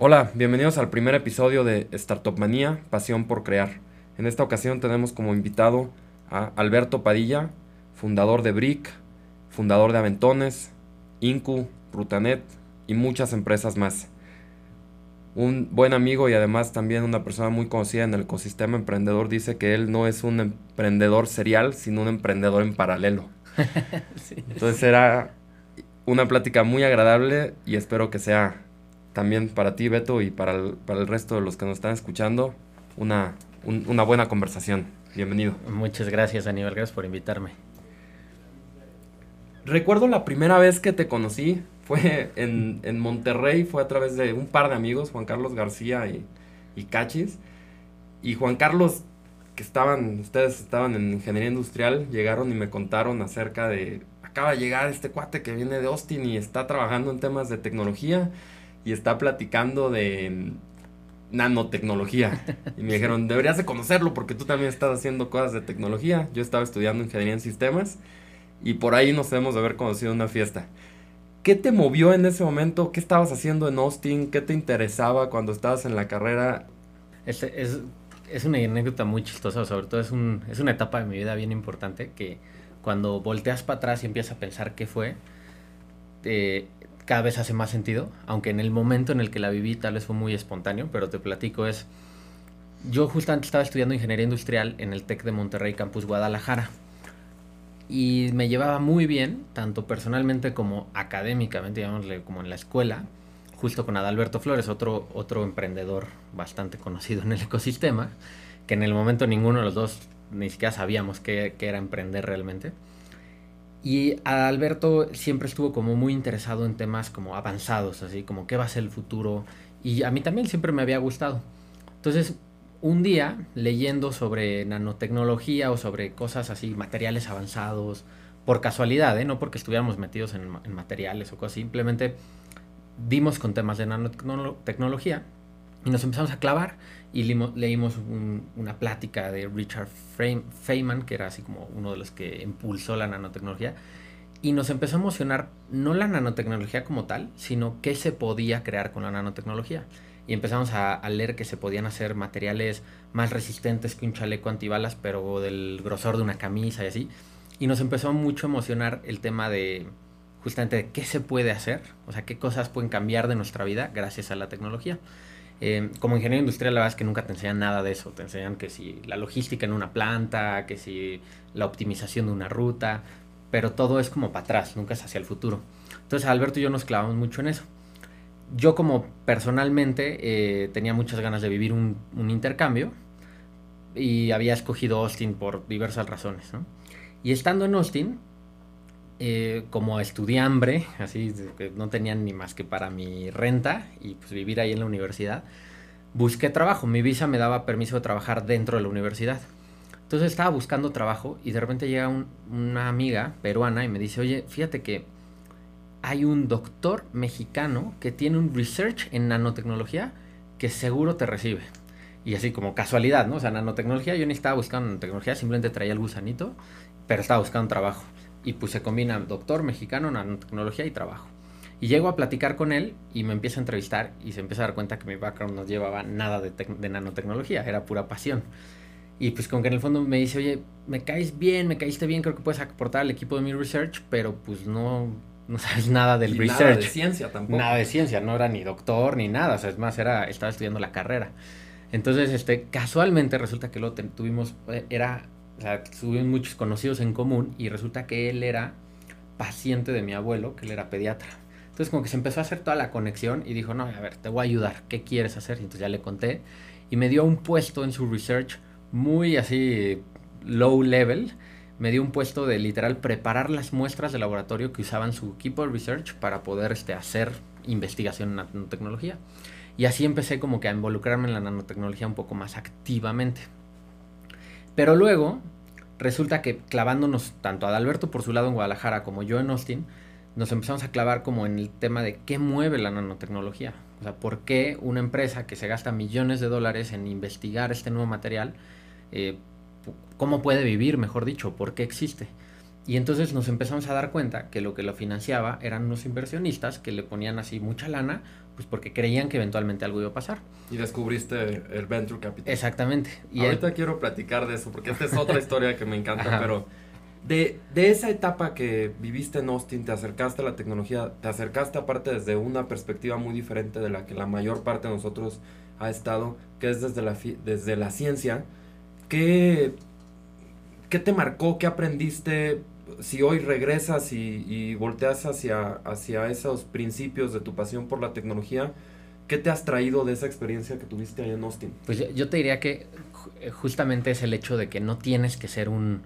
Hola, bienvenidos al primer episodio de Startup Manía, Pasión por Crear. En esta ocasión tenemos como invitado a Alberto Padilla, fundador de Brick, fundador de Aventones, Incu, Rutanet y muchas empresas más. Un buen amigo y además también una persona muy conocida en el ecosistema emprendedor dice que él no es un emprendedor serial, sino un emprendedor en paralelo. Entonces será una plática muy agradable y espero que sea también para ti, Beto, y para el, para el resto de los que nos están escuchando, una, una buena conversación. Bienvenido. Muchas gracias, Aníbal. Gracias por invitarme. Recuerdo la primera vez que te conocí, fue en, en, Monterrey, fue a través de un par de amigos, Juan Carlos García y, y Cachis. Y Juan Carlos, que estaban, ustedes estaban en ingeniería industrial, llegaron y me contaron acerca de, acaba de llegar este cuate que viene de Austin y está trabajando en temas de tecnología y está platicando de nanotecnología. Y me dijeron, deberías de conocerlo porque tú también estás haciendo cosas de tecnología. Yo estaba estudiando ingeniería en sistemas y por ahí nos hemos de haber conocido en una fiesta. ¿Qué te movió en ese momento? ¿Qué estabas haciendo en Austin? ¿Qué te interesaba cuando estabas en la carrera? Es, es, es una anécdota muy chistosa, sobre todo es, un, es una etapa de mi vida bien importante que cuando volteas para atrás y empiezas a pensar qué fue, eh, cada vez hace más sentido, aunque en el momento en el que la viví tal vez fue muy espontáneo, pero te platico es, yo justamente estaba estudiando ingeniería industrial en el TEC de Monterrey Campus Guadalajara y me llevaba muy bien, tanto personalmente como académicamente, digámosle, como en la escuela, justo con Adalberto Flores, otro, otro emprendedor bastante conocido en el ecosistema, que en el momento ninguno de los dos ni siquiera sabíamos qué, qué era emprender realmente. Y Alberto siempre estuvo como muy interesado en temas como avanzados, así como qué va a ser el futuro. Y a mí también siempre me había gustado. Entonces, un día, leyendo sobre nanotecnología o sobre cosas así, materiales avanzados, por casualidad, ¿eh? no porque estuviéramos metidos en, en materiales o cosas, simplemente dimos con temas de nanotecnología y nos empezamos a clavar y leímos una plática de Richard Feynman, que era así como uno de los que impulsó la nanotecnología, y nos empezó a emocionar no la nanotecnología como tal, sino qué se podía crear con la nanotecnología. Y empezamos a, leer que se podían hacer materiales más resistentes que un chaleco antibalas, pero del grosor de una camisa y así. Y nos empezó mucho a emocionar el tema de justamente de qué se puede hacer, o sea, qué cosas pueden cambiar de nuestra vida gracias a la tecnología. Eh, como ingeniero industrial, la verdad es que nunca te enseñan nada de eso. Te enseñan que si la logística en una planta, que si la optimización de una ruta, pero todo es como para atrás, nunca es hacia el futuro. Entonces, Alberto y yo nos clavamos mucho en eso. Yo, como personalmente, eh, tenía muchas ganas de vivir un, intercambio y había escogido Austin por diversas razones. Y estando en Austin, eh, como estudiambre, así no tenían ni más que para mi renta y pues vivir ahí en la universidad, busqué trabajo. Mi visa me daba permiso de trabajar dentro de la universidad. Entonces estaba buscando trabajo y de repente llega una amiga peruana y me dice, oye, fíjate que hay un doctor mexicano que tiene un research en nanotecnología que seguro te recibe. Y así como casualidad, ¿no? O sea, nanotecnología, yo ni estaba buscando nanotecnología, simplemente traía el gusanito, pero estaba buscando trabajo y pues se combina doctor mexicano, nanotecnología y trabajo. Y llego a platicar con él y me empieza a entrevistar y se empieza a dar cuenta que mi background no llevaba nada de, nanotecnología, era pura pasión. Y pues como que en el fondo me dice, oye, me caes bien, me caíste bien, creo que puedes aportar al equipo de mi research, pero pues no, no sabes nada del research. Nada de ciencia tampoco. Nada de ciencia, no era ni doctor ni nada, o sea, es más, era, estaba estudiando la carrera. Entonces, este, casualmente resulta que lo tuvimos, eh, era o sea, tuvimos muchos conocidos en común y resulta que él era paciente de mi abuelo, que él era pediatra. Entonces como que se empezó a hacer toda la conexión y dijo, no, a ver, te voy a ayudar, ¿qué quieres hacer? Y entonces ya le conté y me dio un puesto en su research muy así low level. Me dio un puesto de literal preparar las muestras de laboratorio que usaban su equipo de research para poder este, hacer investigación en nanotecnología. Y así empecé como que a involucrarme en la nanotecnología un poco más activamente. Pero luego resulta que clavándonos tanto a Adalberto por su lado en Guadalajara como yo en Austin, nos empezamos a clavar como en el tema de qué mueve la nanotecnología. O sea, por qué una empresa que se gasta millones de dólares en investigar este nuevo material, eh, cómo puede vivir, mejor dicho, por qué existe. Y entonces nos empezamos a dar cuenta que lo que lo financiaba eran unos inversionistas que le ponían así mucha lana, pues porque creían que eventualmente algo iba a pasar. Y descubriste el Venture Capital. Exactamente. Y Ahorita quiero platicar de eso, porque esta es otra historia que me encanta, pero de, de, esa etapa que viviste en Austin, te acercaste a la tecnología, te acercaste aparte desde una perspectiva muy diferente de la que la mayor parte de nosotros ha estado, que es desde la, desde la ciencia. ¿Qué, ¿Qué te marcó? ¿Qué aprendiste? Si hoy regresas y, volteas hacia, hacia esos principios de tu pasión por la tecnología, ¿qué te has traído de esa experiencia que tuviste ahí en Austin? Pues yo te diría que justamente es el hecho de que no tienes que ser un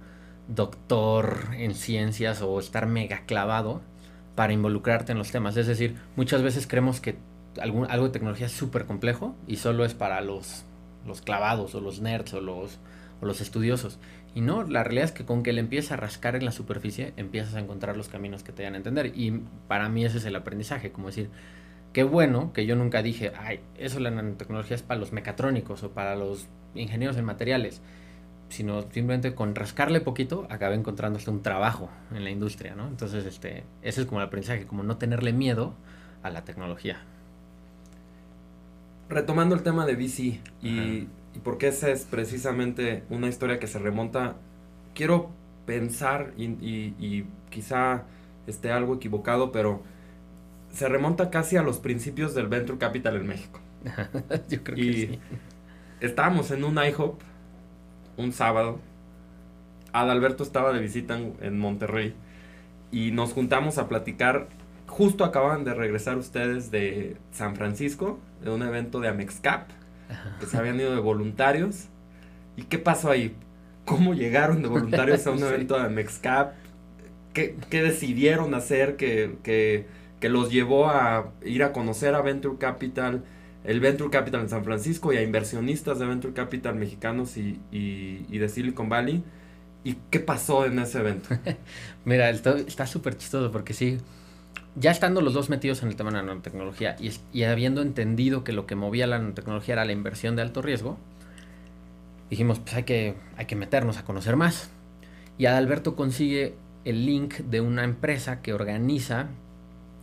doctor en ciencias o estar mega clavado para involucrarte en los temas. Es decir, muchas veces creemos que algún, algo de tecnología es súper complejo y solo es para los, los clavados o los nerds o los, o los estudiosos. Y no, la realidad es que con que le empieces a rascar en la superficie, empiezas a encontrar los caminos que te dan a entender. Y para mí ese es el aprendizaje, como decir, qué bueno que yo nunca dije, ay, eso la nanotecnología es para los mecatrónicos o para los ingenieros en materiales, sino simplemente con rascarle poquito acabé encontrando hasta un trabajo en la industria, ¿no? Entonces, este, ese es como el aprendizaje, como no tenerle miedo a la tecnología. Retomando el tema de VC y y porque esa es precisamente una historia que se remonta, quiero pensar y, quizá esté algo equivocado, pero se remonta casi a los principios del Venture Capital en México. Yo creo que sí. Estábamos en un IHOP un sábado. Adalberto estaba de visita en, en, Monterrey y nos juntamos a platicar. Justo acaban de regresar ustedes de San Francisco, de un evento de Amexcap que se habían ido de voluntarios. ¿Y qué pasó ahí? ¿Cómo llegaron de voluntarios a un evento de Mexcap? ¿Qué, ¿Qué, decidieron hacer que, que, que, los llevó a ir a conocer a Venture Capital, el Venture Capital en San Francisco y a inversionistas de Venture Capital mexicanos y, y, y de Silicon Valley? ¿Y qué pasó en ese evento? Mira, está súper chistoso porque sí, ya estando los dos metidos en el tema de la nanotecnología y, habiendo entendido que lo que movía la nanotecnología era la inversión de alto riesgo, dijimos, pues hay que, hay que meternos a conocer más. Y Adalberto consigue el link de una empresa que organiza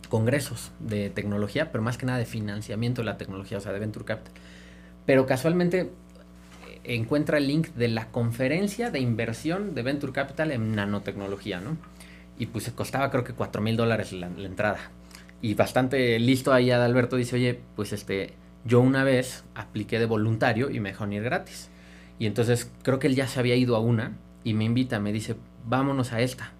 congresos de tecnología, pero más que nada de financiamiento de la tecnología, o sea, de Venture Capital. Pero casualmente eh, encuentra el link de la conferencia de inversión de Venture Capital en nanotecnología, ¿no? Y pues costaba creo que 4 mil dólares la, entrada. Y bastante listo ahí Adalberto dice, oye, pues este, yo una vez apliqué de voluntario y me dejaron ir gratis. Y entonces creo que él ya se había ido a una y me invita, me dice, vámonos a esta.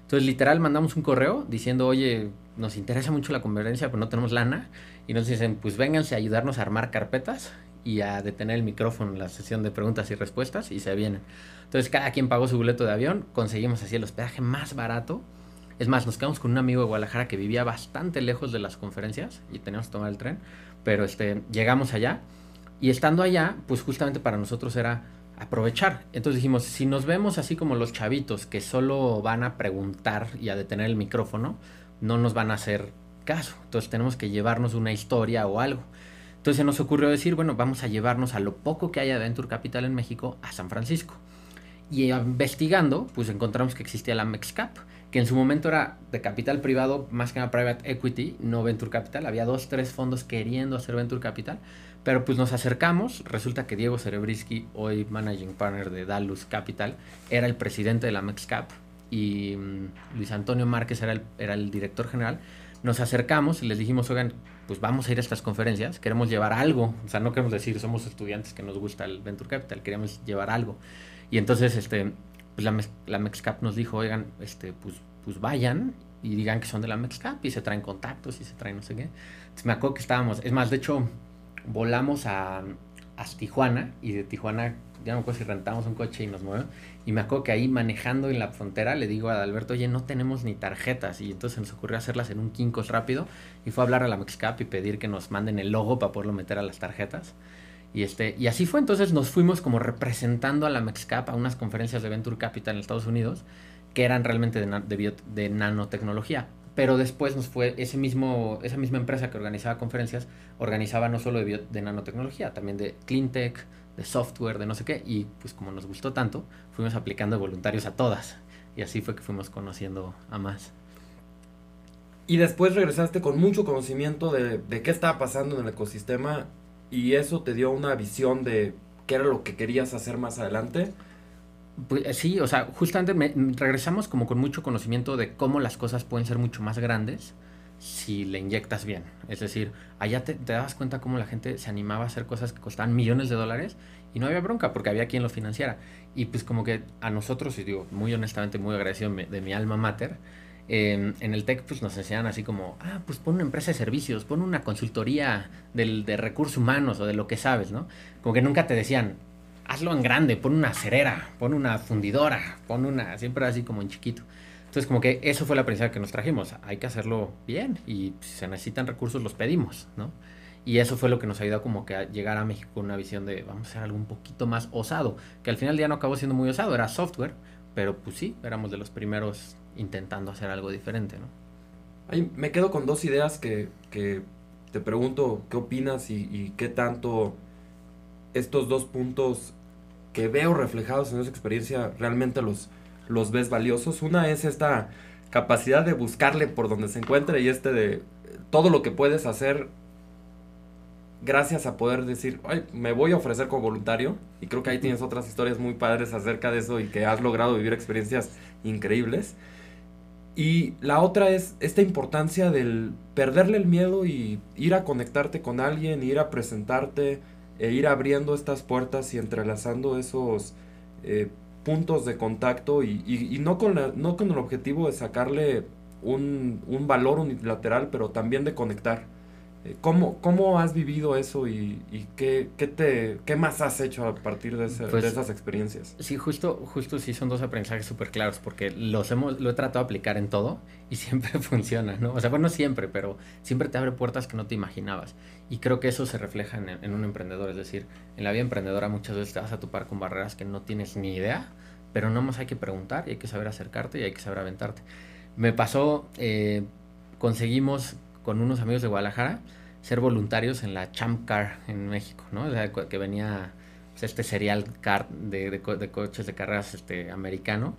Entonces literal mandamos un correo diciendo, oye, nos interesa mucho la conferencia, pero no tenemos lana. Y nos dicen, pues vénganse a ayudarnos a armar carpetas y a detener el micrófono en la sesión de preguntas y respuestas y se vienen. Entonces cada quien pagó su boleto de avión, conseguimos así el hospedaje más barato. Es más, nos quedamos con un amigo de Guadalajara que vivía bastante lejos de las conferencias y teníamos que tomar el tren, pero este, llegamos allá y estando allá, pues justamente para nosotros era aprovechar. Entonces dijimos, si nos vemos así como los chavitos que solo van a preguntar y a detener el micrófono, no nos van a hacer caso. Entonces tenemos que llevarnos una historia o algo. Entonces nos ocurrió decir, bueno, vamos a llevarnos a lo poco que haya de Venture Capital en México a San Francisco. Y investigando, pues encontramos que existía la MEXCAP, que en su momento era de capital privado, más que nada private equity, no venture capital. Había dos, tres fondos queriendo hacer venture capital, pero pues nos acercamos. Resulta que Diego Cerebrisky, hoy managing partner de Dalus Capital, era el presidente de la MEXCAP y mm, Luis Antonio Márquez era el, era el director general. Nos acercamos y les dijimos, oigan, pues vamos a ir a estas conferencias, queremos llevar algo. O sea, no queremos decir, somos estudiantes que nos gusta el venture capital, queremos llevar algo. Y entonces, este, pues la, la MEXCAP nos dijo, oigan, este, pues, pues vayan y digan que son de la MEXCAP y se traen contactos y se traen no sé qué. Entonces me acuerdo que estábamos, es más, de hecho, volamos a, a Tijuana y de Tijuana, ya no me acuerdo si rentamos un coche y nos movemos. Y me acuerdo que ahí manejando en la frontera le digo a Alberto, oye, no tenemos ni tarjetas. Y entonces nos ocurrió hacerlas en un Kinkos rápido. Y fue a hablar a la MEXCAP y pedir que nos manden el logo para poderlo meter a las tarjetas. Y, este, y así fue, entonces nos fuimos como representando a la MEXCAP a unas conferencias de Venture Capital en Estados Unidos que eran realmente de, de, nanotecnología. Pero después nos fue ese mismo, esa misma empresa que organizaba conferencias, organizaba no solo de, de nanotecnología, también de cleantech, de software, de no sé qué. Y pues como nos gustó tanto, fuimos aplicando voluntarios a todas. y así fue que fuimos conociendo a más. Y después regresaste con mucho conocimiento de, de qué estaba pasando en el ecosistema y eso te dio una visión de qué era lo que querías hacer más adelante. Pues, sí, o sea, justamente regresamos como con mucho conocimiento de cómo las cosas pueden ser mucho más grandes si le inyectas bien. Es decir, allá te, te das cuenta cómo la gente se animaba a hacer cosas que costaban millones de dólares y no había bronca porque había quien lo financiara. Y pues como que a nosotros, y digo muy honestamente, muy agradecido de mi alma mater, en el TEC pues nos enseñan así como, ah, pues pon una empresa de servicios, pon una consultoría del, de recursos humanos o de lo que sabes, ¿no? Como que nunca te decían, hazlo en grande, pon una cerera, pon una fundidora, pon una, siempre así como en chiquito. Entonces como que eso fue la aprendizaje que nos trajimos, hay que hacerlo bien y si se necesitan recursos los pedimos, ¿no? Y eso fue lo que nos ayudó como que a llegar a México con una visión de vamos a hacer algo un poquito más osado, que al final ya no acabó siendo muy osado, era software, pero pues sí, éramos de los primeros intentando hacer algo diferente, ¿no? Ahí me quedo con dos ideas que, que te pregunto qué opinas y, qué tanto estos dos puntos que veo reflejados en esa experiencia realmente los, los ves valiosos. Una es esta capacidad de buscarle por donde se encuentre y este de todo lo que puedes hacer gracias a poder decir, Ay, me voy a ofrecer como voluntario. Y creo que ahí tienes otras historias muy padres acerca de eso y que has logrado vivir experiencias increíbles. Y la otra es esta importancia del perderle el miedo y ir a conectarte con alguien, ir a presentarte, e ir abriendo estas puertas y entrelazando esos eh, puntos de contacto y, y, no, con la, no con el objetivo de sacarle un, un valor unilateral, pero también de conectar. Eh, ¿Cómo, ¿Cómo has vivido eso y, y qué, qué, te, qué más has hecho a partir de, ese, pues, de, esas experiencias? Sí, justo, justo sí son dos aprendizajes súper claros porque los hemos, lo he tratado de aplicar en todo y siempre funciona, ¿no? O sea, bueno, siempre, pero siempre te abre puertas que no te imaginabas. Y creo que eso se refleja en, en un emprendedor, es decir, en la vida emprendedora muchas veces te vas a topar con barreras que no tienes ni idea, pero no más hay que preguntar y hay que saber acercarte y hay que saber aventarte. Me pasó, eh, conseguimos con unos amigos de Guadalajara ser voluntarios en la Champ Car en México, ¿no? O sea, que venía pues, este serial car de, coches de carreras este, americano.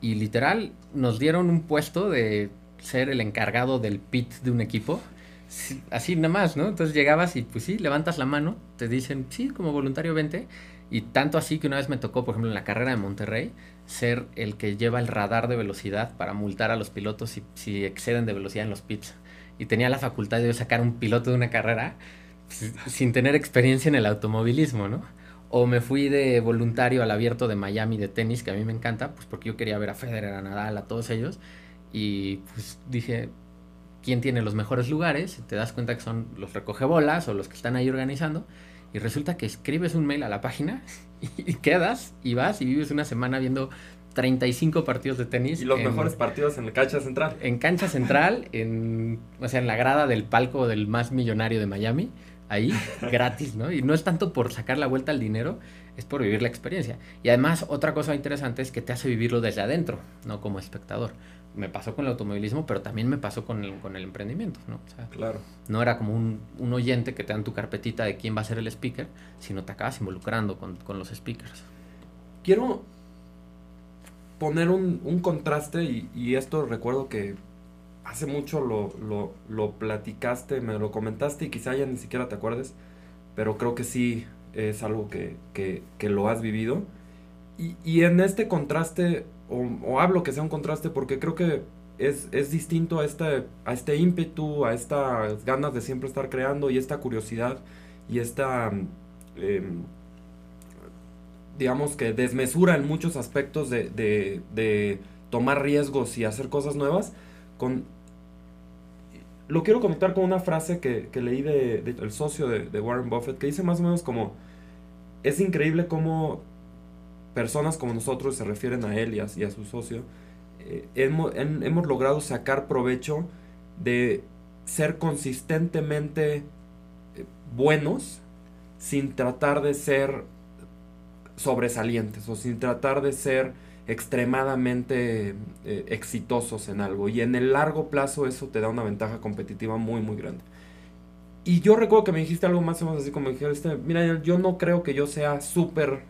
Y literal nos dieron un puesto de ser el encargado del pit de un equipo. Así nada más, ¿no? Entonces llegabas y pues sí, levantas la mano, te dicen, sí, como voluntario vente. Y tanto así que una vez me tocó, por ejemplo, en la carrera de Monterrey, ser el que lleva el radar de velocidad para multar a los pilotos si exceden de velocidad en los pits y tenía la facultad de sacar un piloto de una carrera pues, sin tener experiencia en el automovilismo, ¿no? O me fui de voluntario al abierto de Miami de tenis, que a mí me encanta, pues porque yo quería ver a Federer, a Nadal, a todos ellos. Y pues dije, ¿quién tiene los mejores lugares? Te das cuenta que son los recogebolas o los que están ahí organizando. Y resulta que escribes un mail a la página y quedas y vas y vives una semana viendo 35 partidos de tenis. Y los mejores partidos en la cancha central. En cancha central, en, o sea, en la grada del palco del más millonario de Miami, ahí, gratis, ¿no? Y no es tanto por sacar la vuelta al dinero, es por vivir la experiencia. Y además, otra cosa interesante es que te hace vivirlo desde adentro, no como espectador. Me pasó con el automovilismo, pero también me pasó con el, con el emprendimiento, ¿no? O sea, claro. No era como un, un, oyente que te dan tu carpetita de quién va a ser el speaker, sino te acabas involucrando con, con los speakers. Quiero poner un, un contraste y, y, esto recuerdo que hace mucho lo, lo, lo, platicaste, me lo comentaste y quizá ya ni siquiera te acuerdes, pero creo que sí es algo que, que, que lo has vivido. Y, y, en este contraste, o, o, hablo que sea un contraste porque creo que es, es distinto a este, a este ímpetu, a estas ganas de siempre estar creando y esta curiosidad y esta... Eh, digamos que desmesura en muchos aspectos de, de, de tomar riesgos y hacer cosas nuevas, con... Lo quiero conectar con una frase que, que leí del de, el socio de, de, Warren Buffett, que dice más o menos como, es increíble cómo personas como nosotros, se refieren a él y a, su socio, eh, hemos, hemos logrado sacar provecho de ser consistentemente eh, buenos sin tratar de ser sobresalientes o sin tratar de ser extremadamente eh, exitosos en algo. Y en el largo plazo eso te da una ventaja competitiva muy, muy grande. Y yo recuerdo que me dijiste algo más o menos así como dijiste, mira, yo no creo que yo sea súper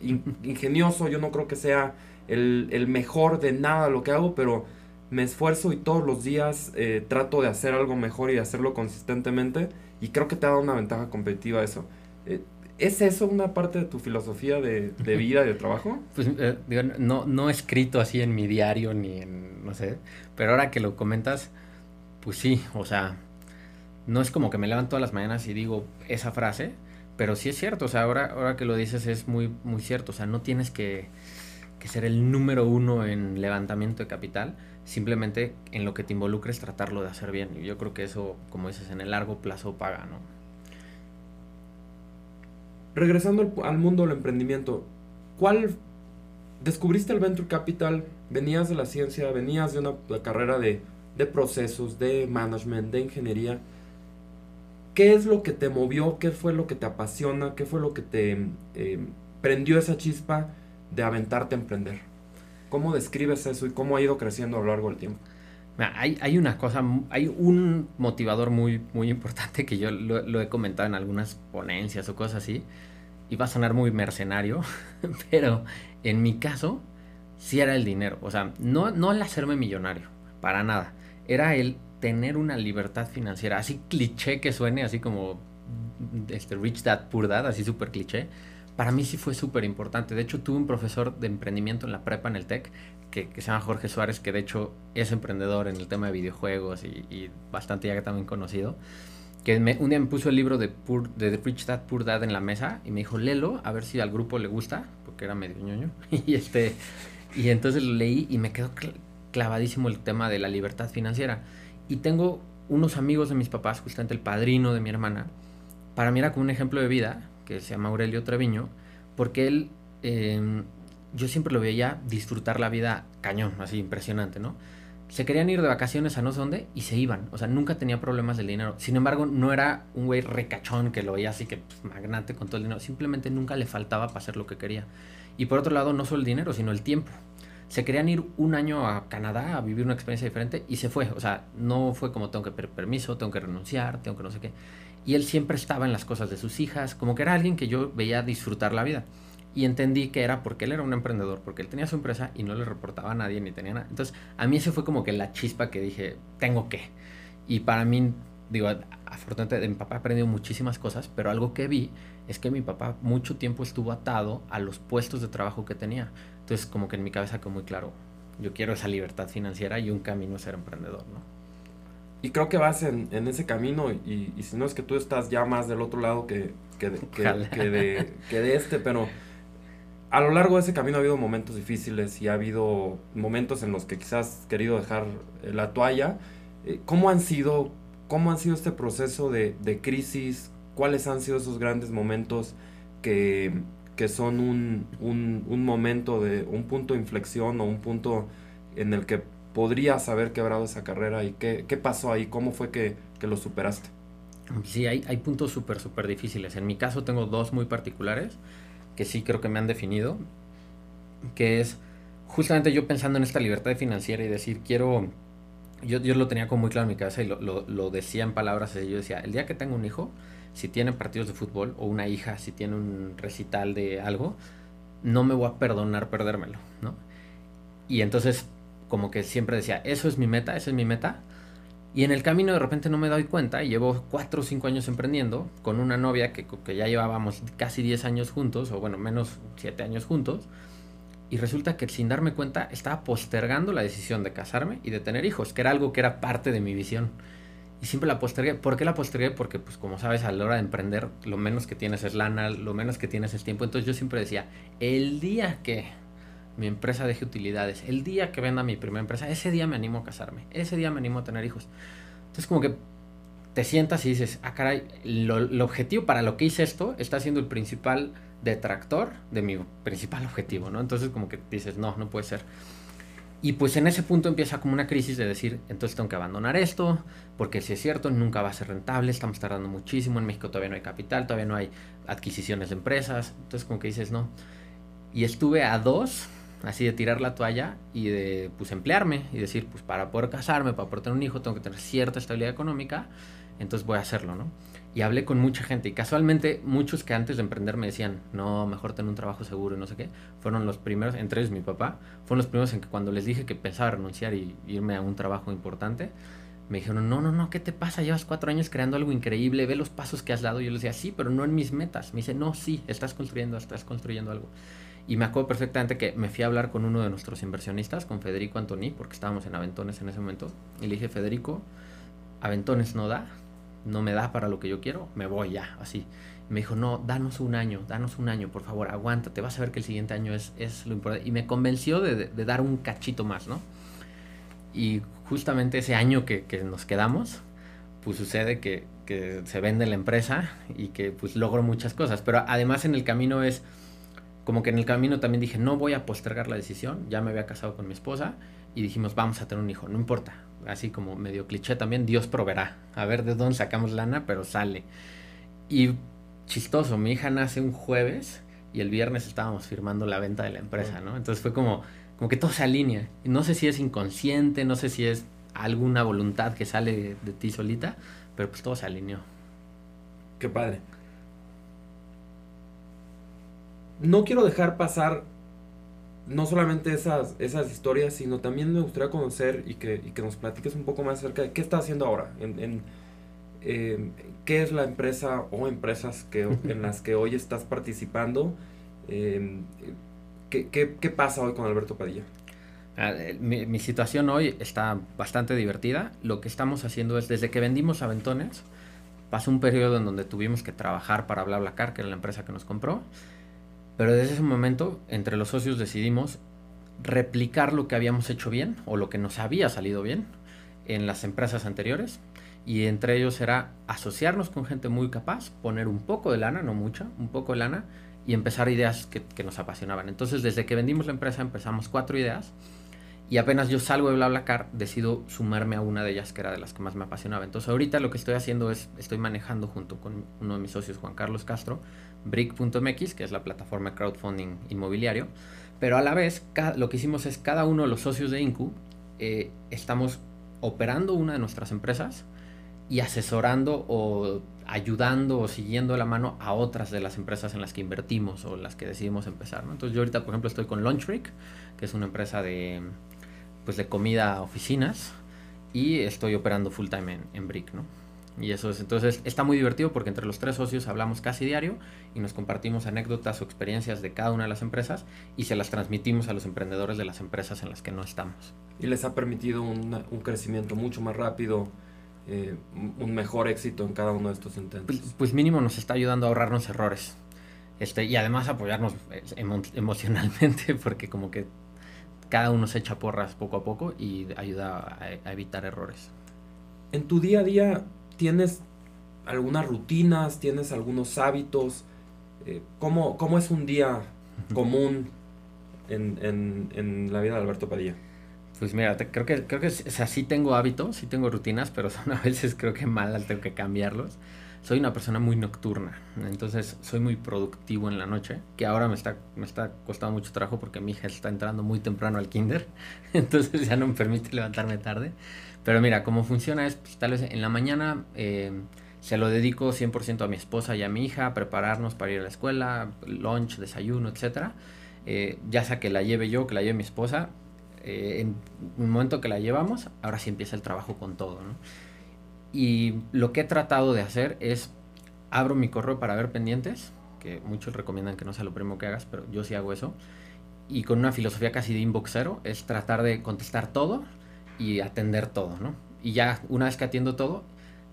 ingenioso, yo no creo que sea el, el, mejor de nada lo que hago, pero me esfuerzo y todos los días eh, trato de hacer algo mejor y hacerlo consistentemente y creo que te ha dado una ventaja competitiva eso. Eh, ¿Es eso una parte de tu filosofía de, de vida y de trabajo? Pues eh, digo, no, no escrito así en mi diario ni en, no sé, pero ahora que lo comentas, pues sí, o sea, no es como que me levanto todas las mañanas y digo esa frase, pero sí es cierto, o sea, ahora, ahora que lo dices es muy, muy cierto, o sea, no tienes que, que ser el número uno en levantamiento de capital, simplemente en lo que te involucres tratarlo de hacer bien. Y yo creo que eso, como dices, en el largo plazo paga, ¿no? Regresando al, mundo del emprendimiento, ¿cuál descubriste el Venture Capital? Venías de la ciencia, venías de una carrera de, de procesos, de management, de ingeniería. ¿Qué es lo que te movió? ¿Qué fue lo que te apasiona? ¿Qué fue lo que te eh, prendió esa chispa de aventarte a emprender? ¿Cómo describes eso y cómo ha ido creciendo a lo largo del tiempo? Hay, hay una cosa, hay un motivador muy, muy importante que yo lo, he comentado en algunas ponencias o cosas así, y va a sonar muy mercenario, pero en mi caso sí era el dinero, o sea, no, no el hacerme millonario, para nada, era el tener una libertad financiera, así cliché que suene, así como este, Rich Dad, Poor Dad, así súper cliché, para mí sí fue súper importante. De hecho, tuve un profesor de emprendimiento en la prepa en el TEC que, se llama Jorge Suárez, que de hecho es emprendedor en el tema de videojuegos y, bastante ya también conocido. Que un día me puso el libro de, de The Rich Dad, Poor Dad en la mesa y me dijo, léelo, a ver si al grupo le gusta, porque era medio ñoño. y, este, y entonces lo leí y me quedó clavadísimo el tema de la libertad financiera. Y tengo unos amigos de mis papás, justamente el padrino de mi hermana, para mí era como un ejemplo de vida, que se llama Aurelio Treviño, porque él, em, yo siempre lo veía disfrutar la vida cañón, así impresionante, ¿no? Se querían ir de vacaciones a no sé dónde y se iban, o sea, nunca tenía problemas del dinero. Sin embargo, no era un güey recachón que lo veía así que pues, magnate con todo el dinero, simplemente nunca le faltaba para hacer lo que quería. Y por otro lado, no solo el dinero, sino el tiempo se querían ir un año a Canadá a vivir una experiencia diferente y se fue. O sea, no fue como tengo que pedir permiso, tengo que renunciar, tengo que no sé qué y él siempre estaba en las cosas de sus hijas, como que era alguien que yo veía disfrutar la vida. Y entendí que era porque él era un emprendedor, porque él tenía su empresa y no le reportaba a nadie ni tenía nada. Entonces, a mí ese fue como que la chispa que dije, tengo que. Y para mí, digo, afortunadamente de mi papá he aprendido muchísimas cosas, pero algo que vi es que mi papá mucho tiempo estuvo atado a los puestos de trabajo que tenía. Entonces, como que en mi cabeza quedó muy claro, yo quiero esa libertad financiera y un camino a ser emprendedor, ¿no? y creo que vas en, en ese camino y, y, si no es que tú estás ya más del otro lado que, que, de, que, de, que, de, este, pero a lo largo de ese camino ha habido momentos difíciles y ha habido momentos en los que quizás has querido dejar eh, la toalla. Eh, ¿Cómo han sido, cómo han sido este proceso de, crisis? ¿Cuáles han sido esos grandes momentos que, que son un, un, un momento de, un punto de inflexión o un punto en el que podrías haber quebrado esa carrera y qué, qué pasó ahí, cómo fue que, que lo superaste. Sí, hay, hay puntos súper, súper difíciles. En mi caso tengo dos muy particulares que sí creo que me han definido, que es justamente yo pensando en esta libertad financiera y decir, quiero, yo, yo lo tenía como muy claro en mi cabeza y lo, lo, lo decía en palabras, yo decía, el día que tengo un hijo, si tiene partidos de fútbol, o una hija, si tiene un recital de algo, no me voy a perdonar perdérmelo, ¿no? Y entonces como que siempre decía, eso es mi meta, esa es mi meta. Y en el camino de repente no me doy cuenta, y llevo 4 o 5 años emprendiendo con una novia que, que ya llevábamos casi 10 años juntos, o bueno, menos 7 años juntos, y resulta que sin darme cuenta estaba postergando la decisión de casarme y de tener hijos, que era algo que era parte de mi visión. Y siempre la postergué. ¿Por qué la postergué? Porque, pues como sabes, a la hora de emprender, lo menos que tienes es lana, lo menos que tienes es tiempo. Entonces yo siempre decía, el día que mi empresa deje utilidades, el día que venda mi primera empresa, ese día me animo a casarme, ese día me animo a tener hijos. Entonces como que te sientas y dices, ah, caray, lo, el objetivo para lo que hice esto está siendo el principal detractor de mi principal objetivo, ¿no? Entonces como que dices, no, no puede ser. Y pues en ese punto empieza como una crisis de decir, entonces tengo que abandonar esto, porque si es cierto, nunca va a ser rentable, estamos tardando muchísimo, en México todavía no hay capital, todavía no hay adquisiciones de empresas, entonces como que dices, no. Y estuve a dos así de tirar la toalla y de pues emplearme y decir, pues para poder casarme, para poder tener un hijo, tengo que tener cierta estabilidad económica. entonces voy a hacerlo, ¿no? Y hablé con mucha gente y casualmente muchos que antes de emprender me decían, no, mejor tener un trabajo seguro y no sé qué, fueron los primeros, entre ellos mi papá, fueron los primeros en que cuando les dije que pensaba renunciar y irme a un trabajo importante, me dijeron, no, no, no, ¿qué te pasa? Llevas cuatro años creando algo increíble, ve los pasos que has dado. Y yo les decía, sí, pero no en mis metas. Me dice, no, sí, estás construyendo, estás construyendo algo. Y me acuerdo perfectamente que me fui a hablar con uno de nuestros inversionistas, con Federico Antoni, porque estábamos en Aventones en ese momento. Y le dije, Federico, Aventones no da, no me da para lo que yo quiero, me voy ya, así. me dijo, no, danos un año, danos un año, por favor, aguántate, vas a ver que el siguiente año es, es lo importante. Y me convenció de, dar un cachito más, ¿no? Y justamente ese año que, que nos quedamos, pues sucede que, que, se vende la empresa y que pues logro muchas cosas. Pero además en el camino es, como que en el camino también dije, no voy a postergar la decisión, ya me había casado con mi esposa y dijimos, vamos a tener un hijo, no importa, así como medio cliché también, Dios proveerá. A ver de dónde sacamos lana, pero sale. Y chistoso, mi hija nace un jueves y el viernes estábamos firmando la venta de la empresa, ¿no? Entonces fue como, como que todo se alinea. No sé si es inconsciente, no sé si es alguna voluntad que sale de, de ti solita, pero pues todo se alineó. Qué padre. No quiero dejar pasar no solamente esas, esas historias, sino también me gustaría conocer y que, y que nos platiques un poco más acerca de qué estás haciendo ahora, en, en eh, qué es la empresa o empresas que, en las que hoy estás participando, eh, ¿qué, qué, qué, pasa hoy con Alberto Padilla. Ah, mi, mi, situación hoy está bastante divertida. Lo que estamos haciendo es, desde que vendimos Aventones, pasó un periodo en donde tuvimos que trabajar para BlaBlaCar, que era la empresa que nos compró pero desde ese momento, entre los socios decidimos replicar lo que habíamos hecho bien o lo que nos había salido bien en las empresas anteriores. Y entre ellos era asociarnos con gente muy capaz, poner un poco de lana, no mucha, un poco de lana, y empezar ideas que, nos apasionaban. Entonces, desde que vendimos la empresa, empezamos cuatro ideas. Y apenas yo salgo de BlaBlaCar, decido sumarme a una de ellas que era de las que más me apasionaba. Entonces ahorita lo que estoy haciendo es, estoy manejando junto con uno de mis socios, Juan Carlos Castro, Brick.mx, que es la plataforma de crowdfunding inmobiliario. Pero a la vez, lo que hicimos es cada uno de los socios de Incu, eh, estamos operando una de nuestras empresas y asesorando o ayudando o siguiendo la mano a otras de las empresas en las que invertimos o las que decidimos empezar. Entonces yo ahorita, por ejemplo, estoy con Lunchbreak, que es una empresa de, pues, de comida oficinas y estoy operando full time en, en Brick, ¿no? Y eso es, entonces está muy divertido porque entre los tres socios hablamos casi diario y nos compartimos anécdotas o experiencias de cada una de las empresas y se las transmitimos a los emprendedores de las empresas en las que no estamos. Y les ha permitido un, un crecimiento mucho más rápido, eh, un mejor éxito en cada uno de estos intentos. Pues, pues, mínimo nos está ayudando a ahorrarnos errores este, y además apoyarnos eh, emo emocionalmente porque como que cada uno se echa porras poco a poco y ayuda a, a evitar errores. En tu día a día, ¿Tienes algunas rutinas? ¿Tienes algunos hábitos? Eh, ¿cómo, ¿cómo, es un día común en, en, en, la vida de Alberto Padilla? Pues mira, te, creo que, creo que o sea, sí tengo hábitos, sí tengo rutinas, pero son a veces creo que mal, tengo que cambiarlos. Soy una persona muy nocturna, entonces soy muy productivo en la noche, que ahora me está, me está costando mucho trabajo porque mi hija está entrando muy temprano al kinder, entonces ya no me permite levantarme tarde. Pero mira, cómo funciona es, pues, tal vez en la mañana eh, se lo dedico 100% a mi esposa y a mi hija, prepararnos para ir a la escuela, lunch, desayuno, etc. Eh, ya sea que la lleve yo, que la lleve mi esposa, eh, en un momento que la llevamos, ahora sí empieza el trabajo con todo. ¿no? Y lo que he tratado de hacer es, abro mi correo para ver pendientes, que muchos recomiendan que no sea lo primero que hagas, pero yo sí hago eso. Y con una filosofía casi de inbox cero, es tratar de contestar todo y atender todo, ¿no? Y ya una vez que atiendo todo,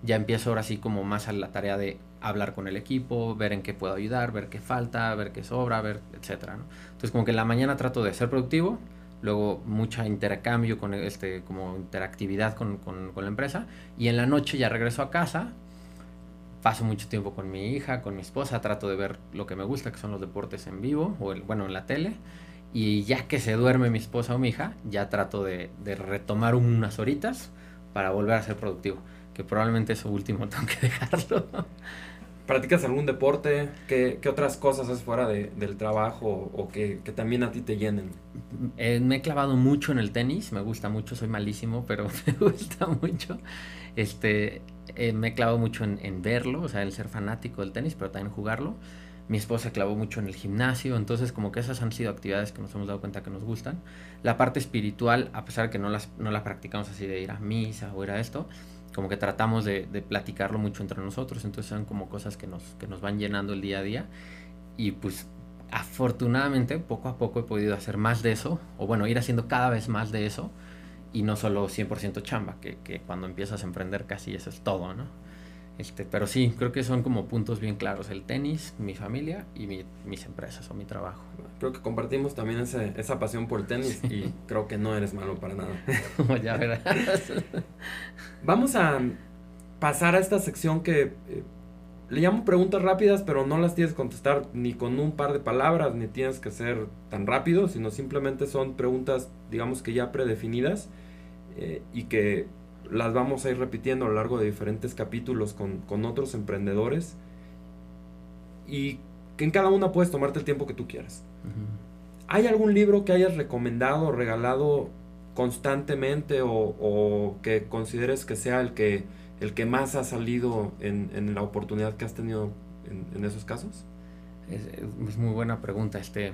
ya empiezo ahora sí como más a la tarea de hablar con el equipo, ver en qué puedo ayudar, ver qué falta, ver qué sobra, ver, etcétera, ¿no? Entonces como que en la mañana trato de ser productivo, luego mucha intercambio con este como interactividad con, con, con, la empresa y en la noche ya regreso a casa paso mucho tiempo con mi hija con mi esposa trato de ver lo que me gusta que son los deportes en vivo o el, bueno en la tele y ya que se duerme mi esposa o mi hija, ya trato de, de, retomar unas horitas para volver a ser productivo. Que probablemente eso último tengo que dejarlo. ¿Practicas algún deporte? ¿Qué, qué otras cosas haces fuera de, del trabajo o que, que, también a ti te llenen? Eh, me he clavado mucho en el tenis, me gusta mucho, soy malísimo, pero me gusta mucho. Este, eh, me clavo mucho en, en, verlo, o sea, el ser fanático del tenis, pero también jugarlo. Mi esposa clavó mucho en el gimnasio, entonces como que esas han sido actividades que nos hemos dado cuenta que nos gustan. La parte espiritual, a pesar de que no, las, no la practicamos así de ir a misa o ir a esto, como que tratamos de, de, platicarlo mucho entre nosotros, entonces son como cosas que nos, que nos van llenando el día a día. Y pues afortunadamente poco a poco he podido hacer más de eso, o bueno, ir haciendo cada vez más de eso, y no solo 100% chamba, que, que cuando empiezas a emprender casi eso es todo, ¿no? Este, pero sí, creo que son como puntos bien claros, el tenis, mi familia y mi, mis empresas o mi trabajo. Creo que compartimos también ese, esa pasión por el tenis sí. y creo que no eres malo para nada. ya verás. Vamos a pasar a esta sección que eh, le llamo preguntas rápidas, pero no las tienes que contestar ni con un par de palabras, ni tienes que ser tan rápido, sino simplemente son preguntas, digamos que ya predefinidas eh, y que las vamos a ir repitiendo a lo largo de diferentes capítulos con, con otros emprendedores y que en cada una puedes tomarte el tiempo que tú quieras. Uh -huh. ¿Hay algún libro que hayas recomendado o regalado constantemente o, o, que consideres que sea el que, el que más ha salido en, en la oportunidad que has tenido en, en esos casos? Es, es, muy buena pregunta. Este,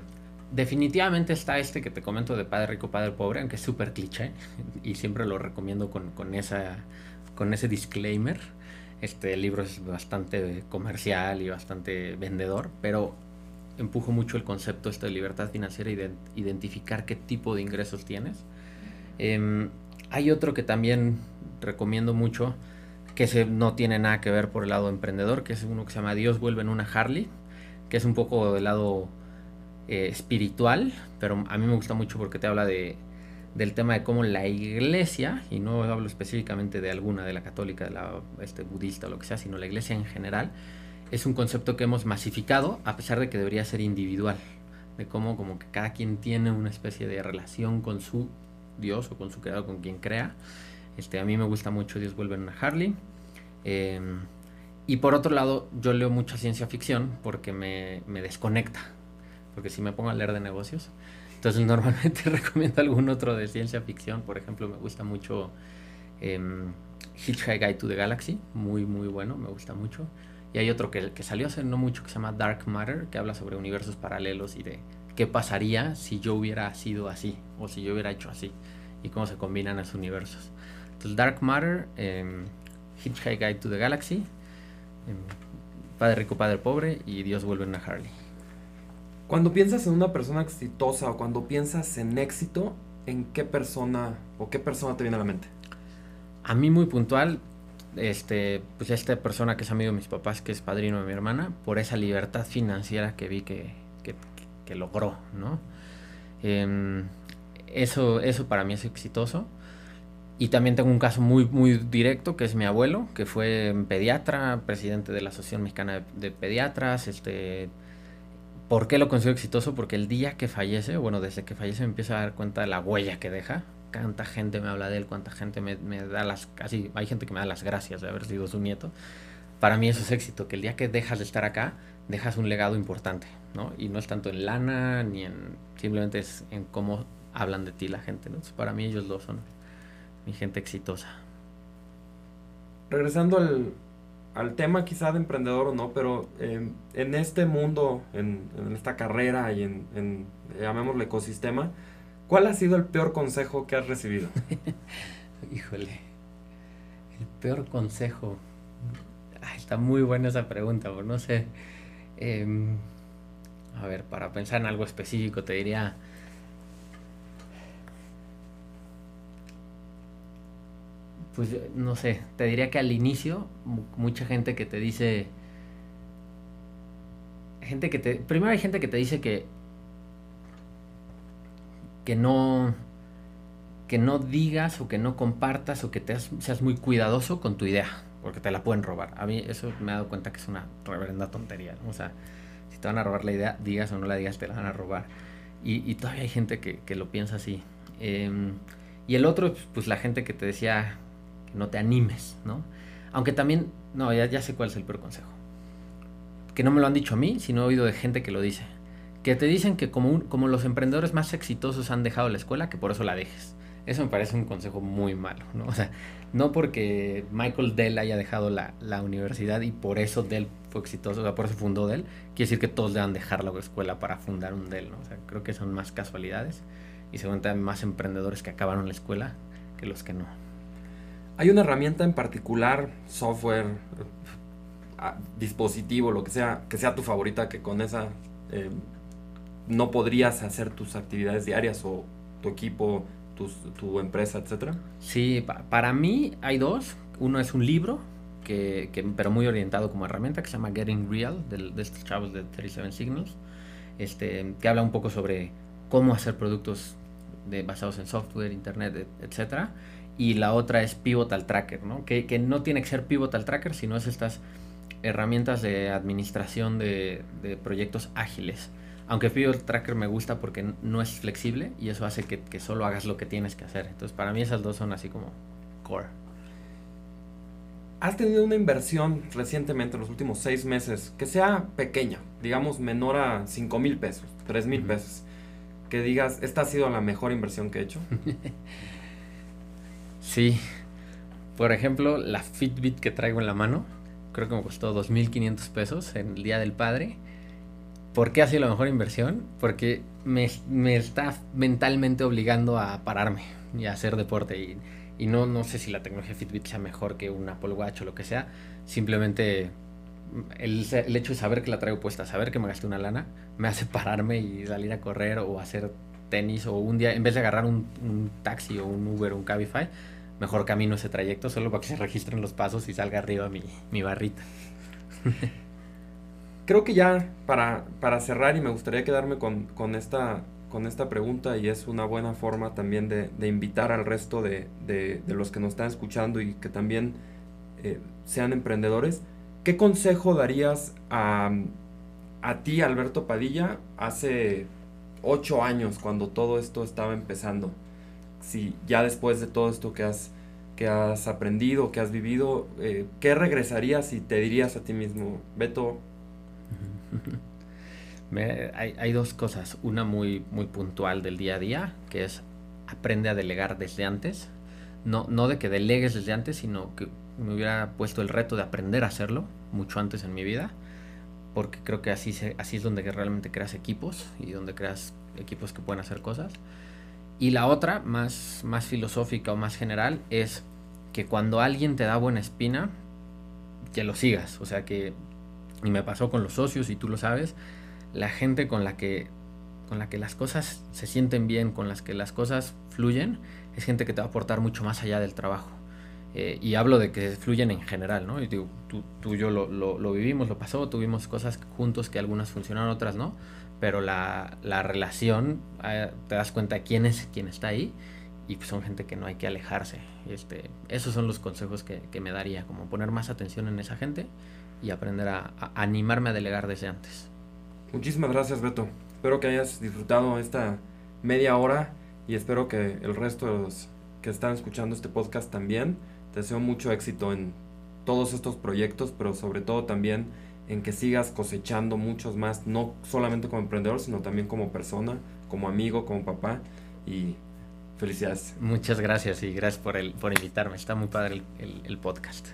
definitivamente está este que te comento de Padre Rico, Padre Pobre, aunque es súper cliché y siempre lo recomiendo con, con, esa, con ese disclaimer. Este libro es bastante comercial y bastante vendedor, pero empujo mucho el concepto este de libertad financiera y de identificar qué tipo de ingresos tienes. Eh, hay otro que también recomiendo mucho, que se, no tiene nada que ver por el lado emprendedor, que es uno que se llama Dios vuelve en una Harley, que es un poco del lado eh, espiritual, pero a mí me gusta mucho porque te habla de, del tema de cómo la iglesia, y no hablo específicamente de alguna, de la católica, de la este, budista o lo que sea, sino la iglesia en general, es un concepto que hemos masificado a pesar de que debería ser individual, de cómo como que cada quien tiene una especie de relación con su Dios o con su creador, con quien crea. Este, a mí me gusta mucho Dios vuelve en una Harley. Eh, y por otro lado, yo leo mucha ciencia ficción porque me, me desconecta, porque si me pongo a leer de negocios, entonces normalmente recomiendo algún otro de ciencia ficción. Por ejemplo, me gusta mucho eh, Hitchhiker's Guide to the Galaxy, muy muy bueno, me gusta mucho. Y hay otro que, salió hace no mucho que se llama Dark Matter, que habla sobre universos paralelos y de qué pasaría si yo hubiera sido así o si yo hubiera hecho así y cómo se combinan esos universos. Entonces Dark Matter, eh, Hitchhiker's Guide to the Galaxy, eh, Padre Rico, Padre Pobre y Dios vuelve una Harley. Cuando piensas en una persona exitosa o cuando piensas en éxito, ¿en qué persona o qué persona te viene a la mente? A mí muy puntual, este, pues esta persona que es amigo de mis papás, que es padrino de mi hermana, por esa libertad financiera que vi que, que, que logró, ¿no? Eh, eso, eso para mí es exitoso. Y también tengo un caso muy, muy directo, que es mi abuelo, que fue pediatra, presidente de la Asociación Mexicana de, de Pediatras, este, ¿Por qué lo considero exitoso? Porque el día que fallece, bueno, desde que fallece me empiezo a dar cuenta de la huella que deja. Cuánta gente me habla de él, cuánta gente me, da las... Casi hay gente que me da las gracias de haber sido su nieto. Para mí eso es éxito, que el día que dejas de estar acá, dejas un legado importante, ¿no? Y no es tanto en lana, ni en... Simplemente es en cómo hablan de ti la gente, ¿no? Para mí ellos dos son mi gente exitosa. Regresando al, al tema quizá de emprendedor o no, pero eh, en este mundo, en, esta carrera y en, en, llamémosle ecosistema, ¿cuál ha sido el peor consejo que has recibido? Híjole, el peor consejo. Ay, está muy buena esa pregunta, pero no sé. Eh, a ver, para pensar en algo específico, te diría... pues no sé, te diría que al inicio mucha gente que te dice gente que te primero hay gente que te dice que que no que no digas o que no compartas o que te seas muy cuidadoso con tu idea, porque te la pueden robar. A mí eso me he dado cuenta que es una reverenda tontería. O sea, si te van a robar la idea, digas o no la digas, te la van a robar. Y, todavía hay gente que, que lo piensa así. Eh, y el otro, pues la gente que te decía, no te animes, ¿no? Aunque también, no, ya, ya sé cuál es el peor consejo. Que no me lo han dicho a mí, sino he oído de gente que lo dice. Que te dicen que como, un, como los emprendedores más exitosos han dejado la escuela, que por eso la dejes. Eso me parece un consejo muy malo, ¿no? O sea, no porque Michael Dell haya dejado la, la universidad y por eso Dell fue exitoso, o sea, por eso fundó Dell, quiere decir que todos deban dejar la escuela para fundar un Dell, ¿no? O sea, creo que son más casualidades y seguramente hay más emprendedores que acabaron la escuela que los que no. ¿Hay una herramienta en particular, software, dispositivo, lo que sea, que sea tu favorita, que con esa eh, no podrías hacer tus actividades diarias o tu equipo, tu empresa, etcétera? Sí, para mí hay dos. Uno es un libro, que, pero muy orientado como herramienta, que se llama Getting Real, de, de estos chavos de 37 Signals, este, que habla un poco sobre cómo hacer productos basados en software, internet, etcétera. Y la otra es Pivotal Tracker, ¿no? Que, que no tiene que ser Pivotal Tracker, sino es estas herramientas de administración de, de proyectos ágiles. Aunque Pivot Tracker me gusta porque no es flexible y eso hace que, que, solo hagas lo que tienes que hacer. Entonces, para mí esas dos son así como core. ¿Has tenido una inversión recientemente, en los últimos seis meses, que sea pequeña, digamos menor a 5 mil pesos, 3 mil pesos? Que digas, esta ha sido la mejor inversión que he hecho. sí. Por ejemplo, la Fitbit que traigo en la mano creo que me costó 2.500 pesos en el Día del Padre. ¿Por qué ha sido la mejor inversión? Porque me, me está mentalmente obligando a pararme y a hacer deporte. Y, y, no, no sé si la tecnología Fitbit sea mejor que un Apple Watch o lo que sea. Simplemente el, el, hecho de saber que la traigo puesta, saber que me gasté una lana, me hace pararme y salir a correr o hacer tenis o un día, en vez de agarrar un, un taxi o un Uber o un Cabify, mejor camino ese trayecto solo para que se registren los pasos y salga arriba mi, mi barrita. Creo que ya para, para, cerrar y me gustaría quedarme con, con, esta, con esta pregunta y es una buena forma también de, de invitar al resto de, de, los que nos están escuchando y que también eh, sean emprendedores. ¿Qué consejo darías a, a ti, Alberto Padilla, hace ocho años cuando todo esto estaba empezando? Si ya después de todo esto que has, que has aprendido, que has vivido, eh, ¿qué regresarías y te dirías a ti mismo, Beto? hay, hay, dos cosas. Una muy, muy puntual del día a día, que es aprende a delegar desde antes. No, no de que delegues desde antes, sino que me hubiera puesto el reto de aprender a hacerlo mucho antes en mi vida, porque creo que así, se, así es donde realmente creas equipos y donde creas equipos que pueden hacer cosas. Y la otra, más, más filosófica o más general, es que cuando alguien te da buena espina, que lo sigas. O sea que, y me pasó con los socios, y tú lo sabes, la gente con la que, con la que las cosas se sienten bien, con las que las cosas fluyen, es gente que te va a aportar mucho más allá del trabajo. Eh, y hablo de que fluyen en general, ¿no? Y tú, tú y yo lo, lo, lo, vivimos, lo pasó, tuvimos cosas juntos que algunas funcionaron, otras no, pero la, la relación, eh, te das cuenta quién es quien está ahí y pues son gente que no hay que alejarse. Este, esos son los consejos que, que me daría, como poner más atención en esa gente y aprender a, a, animarme a delegar desde antes. Muchísimas gracias Beto, espero que hayas disfrutado esta media hora y espero que el resto de los que están escuchando este podcast también. Te deseo mucho éxito en todos estos proyectos, pero sobre todo también en que sigas cosechando muchos más, no solamente como emprendedor, sino también como persona, como amigo, como papá. Y felicidades. Muchas gracias y gracias por, el, por invitarme. Está muy padre el, el, el podcast.